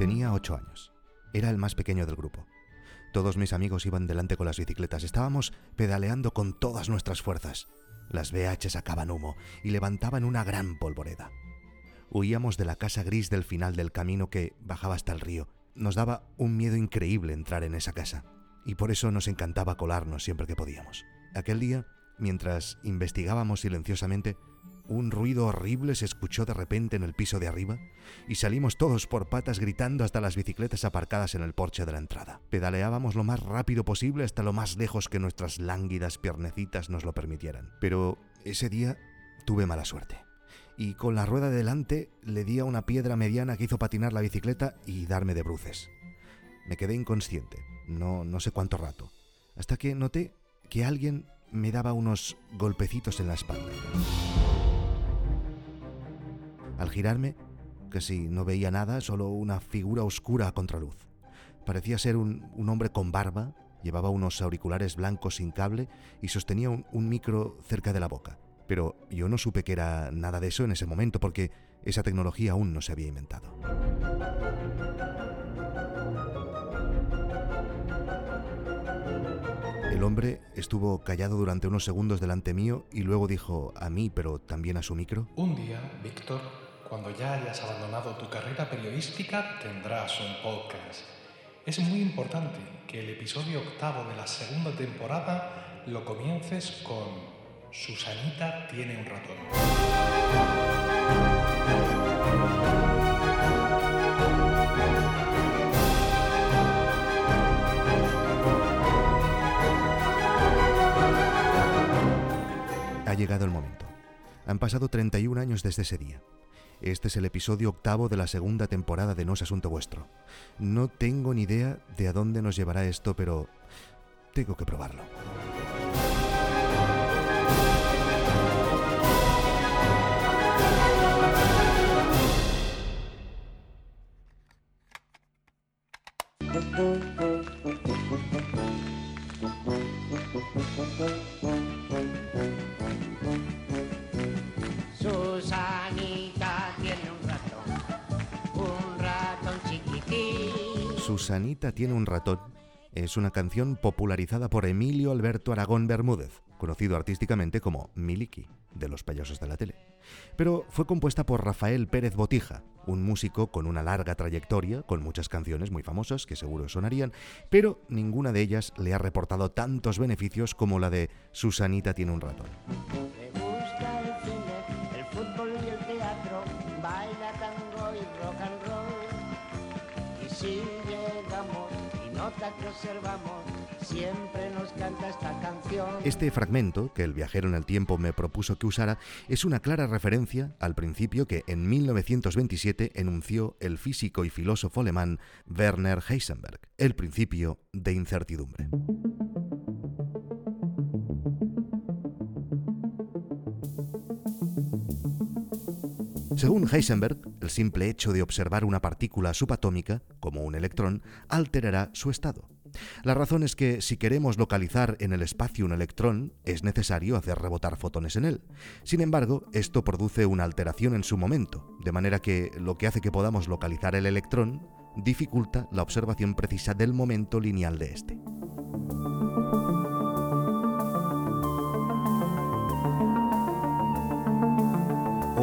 Tenía ocho años. Era el más pequeño del grupo. Todos mis amigos iban delante con las bicicletas. Estábamos pedaleando con todas nuestras fuerzas. Las BH sacaban humo y levantaban una gran polvoreda. Huíamos de la casa gris del final del camino que bajaba hasta el río. Nos daba un miedo increíble entrar en esa casa, y por eso nos encantaba colarnos siempre que podíamos. Aquel día, mientras investigábamos silenciosamente, un ruido horrible se escuchó de repente en el piso de arriba y salimos todos por patas gritando hasta las bicicletas aparcadas en el porche de la entrada. Pedaleábamos lo más rápido posible hasta lo más lejos que nuestras lánguidas piernecitas nos lo permitieran. Pero ese día tuve mala suerte. Y con la rueda delante le di a una piedra mediana que hizo patinar la bicicleta y darme de bruces. Me quedé inconsciente, no, no sé cuánto rato, hasta que noté que alguien me daba unos golpecitos en la espalda. Al girarme, casi no veía nada, solo una figura oscura a contraluz. Parecía ser un, un hombre con barba, llevaba unos auriculares blancos sin cable y sostenía un, un micro cerca de la boca. Pero yo no supe que era nada de eso en ese momento porque esa tecnología aún no se había inventado. El hombre estuvo callado durante unos segundos delante mío y luego dijo a mí, pero también a su micro. Un día, Víctor, cuando ya hayas abandonado tu carrera periodística, tendrás un podcast. Es muy importante que el episodio octavo de la segunda temporada lo comiences con Susanita tiene un ratón. Ha llegado el momento. Han pasado 31 años desde ese día. Este es el episodio octavo de la segunda temporada de No es Asunto Vuestro. No tengo ni idea de a dónde nos llevará esto, pero tengo que probarlo. Susanita tiene un ratón es una canción popularizada por Emilio Alberto Aragón Bermúdez, conocido artísticamente como Miliki, de los payasos de la tele. Pero fue compuesta por Rafael Pérez Botija, un músico con una larga trayectoria, con muchas canciones muy famosas que seguro sonarían, pero ninguna de ellas le ha reportado tantos beneficios como la de Susanita tiene un ratón. Siempre nos canta esta canción. Este fragmento, que el viajero en el tiempo me propuso que usara, es una clara referencia al principio que en 1927 enunció el físico y filósofo alemán Werner Heisenberg, el principio de incertidumbre. Según Heisenberg, el simple hecho de observar una partícula subatómica, como un electrón, alterará su estado. La razón es que si queremos localizar en el espacio un electrón, es necesario hacer rebotar fotones en él. Sin embargo, esto produce una alteración en su momento, de manera que lo que hace que podamos localizar el electrón dificulta la observación precisa del momento lineal de este.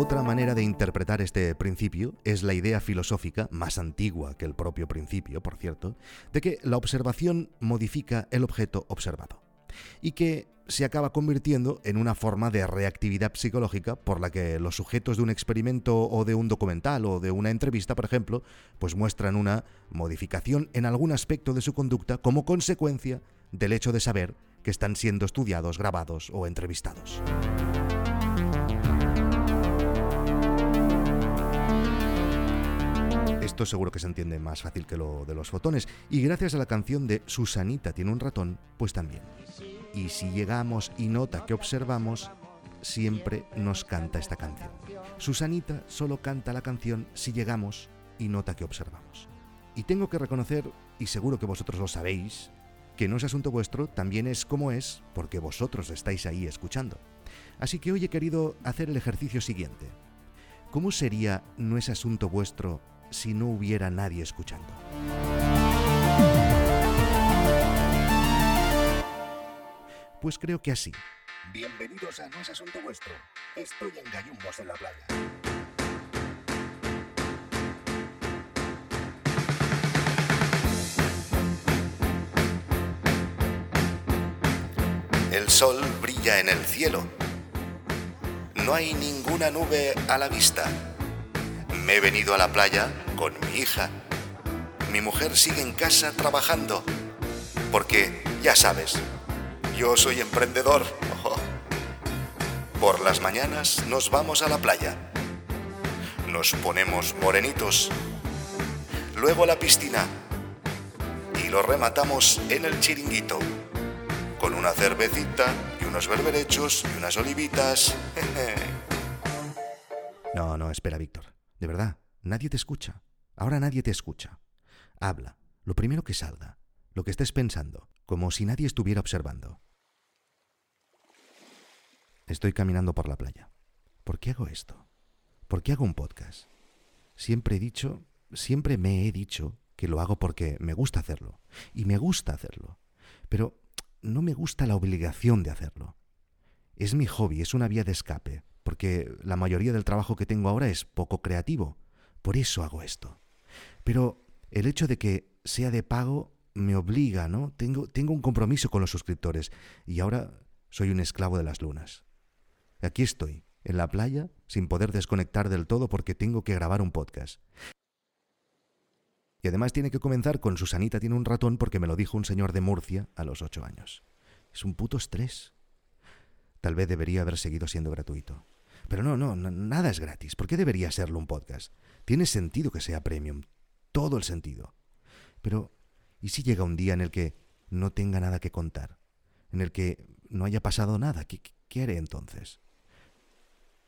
Otra manera de interpretar este principio es la idea filosófica, más antigua que el propio principio, por cierto, de que la observación modifica el objeto observado y que se acaba convirtiendo en una forma de reactividad psicológica por la que los sujetos de un experimento o de un documental o de una entrevista, por ejemplo, pues muestran una modificación en algún aspecto de su conducta como consecuencia del hecho de saber que están siendo estudiados, grabados o entrevistados. Esto seguro que se entiende más fácil que lo de los fotones. Y gracias a la canción de Susanita tiene un ratón, pues también. Y si llegamos y nota que observamos, siempre nos canta esta canción. Susanita solo canta la canción si llegamos y nota que observamos. Y tengo que reconocer, y seguro que vosotros lo sabéis, que no es asunto vuestro, también es como es, porque vosotros estáis ahí escuchando. Así que hoy he querido hacer el ejercicio siguiente. ¿Cómo sería no es asunto vuestro si no hubiera nadie escuchando? Pues creo que así. Bienvenidos a No es Asunto Vuestro. Estoy en Gallumbos en la playa. El sol brilla en el cielo. No hay ninguna nube a la vista. Me he venido a la playa con mi hija. Mi mujer sigue en casa trabajando. Porque, ya sabes, yo soy emprendedor. Por las mañanas nos vamos a la playa. Nos ponemos morenitos. Luego a la piscina. Y lo rematamos en el chiringuito. Con una cervecita y unos berberechos y unas olivitas. no, no, espera, Víctor. De verdad, nadie te escucha. Ahora nadie te escucha. Habla, lo primero que salga, lo que estés pensando, como si nadie estuviera observando. Estoy caminando por la playa. ¿Por qué hago esto? ¿Por qué hago un podcast? Siempre he dicho, siempre me he dicho que lo hago porque me gusta hacerlo. Y me gusta hacerlo. Pero no me gusta la obligación de hacerlo. Es mi hobby, es una vía de escape, porque la mayoría del trabajo que tengo ahora es poco creativo. Por eso hago esto. Pero el hecho de que sea de pago me obliga, ¿no? Tengo, un compromiso con los suscriptores y ahora soy un esclavo de las lunas. Aquí estoy, en la playa, sin poder desconectar del todo porque tengo que grabar un podcast. Y además tiene que comenzar con Susanita tiene un ratón porque me lo dijo un señor de Murcia a los ocho años. Es un puto estrés. Tal vez debería haber seguido siendo gratuito. Pero no, no, nada es gratis. ¿Por qué debería serlo un podcast? Tiene sentido que sea premium. Todo el sentido. Pero, ¿y si llega un día en el que no tenga nada que contar? En el que no haya pasado nada. ¿Qué, qué haré entonces?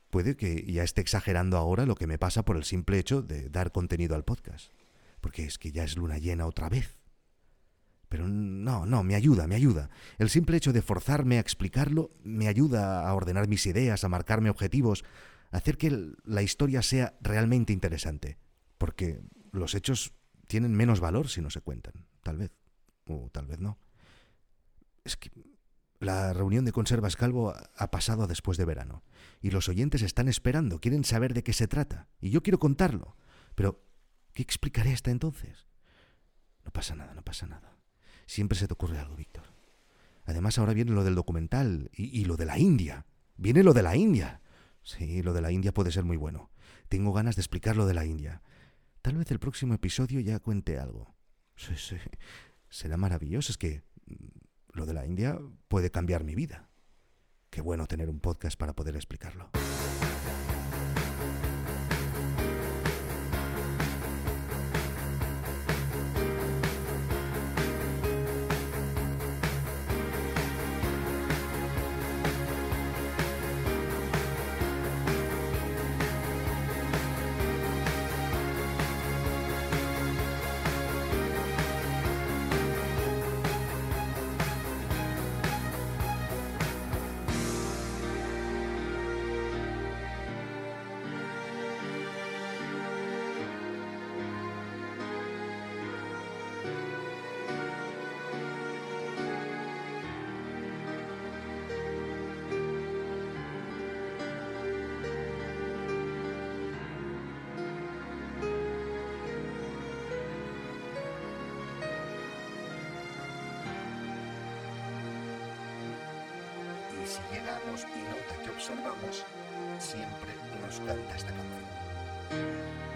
Puede que ya esté exagerando ahora lo que me pasa por el simple hecho de dar contenido al podcast. Porque es que ya es luna llena otra vez. Pero no, no, me ayuda, me ayuda. El simple hecho de forzarme a explicarlo me ayuda a ordenar mis ideas, a marcarme objetivos, a hacer que la historia sea realmente interesante. Porque los hechos tienen menos valor si no se cuentan, tal vez. O tal vez no. Es que la reunión de Conservas Calvo ha pasado después de verano y los oyentes están esperando, quieren saber de qué se trata y yo quiero contarlo. Pero, ¿qué explicaré hasta entonces? No pasa nada, no pasa nada. Siempre se te ocurre algo, Víctor. Además ahora viene lo del documental y, y, lo de la India. Viene lo de la India. Sí, lo de la India puede ser muy bueno. Tengo ganas de explicar lo de la India. Tal vez el próximo episodio ya cuente algo. Sí, sí. Será maravilloso. Es que lo de la India puede cambiar mi vida. Qué bueno tener un podcast para poder explicarlo. Y nota que observamos, siempre nos canta esta canción.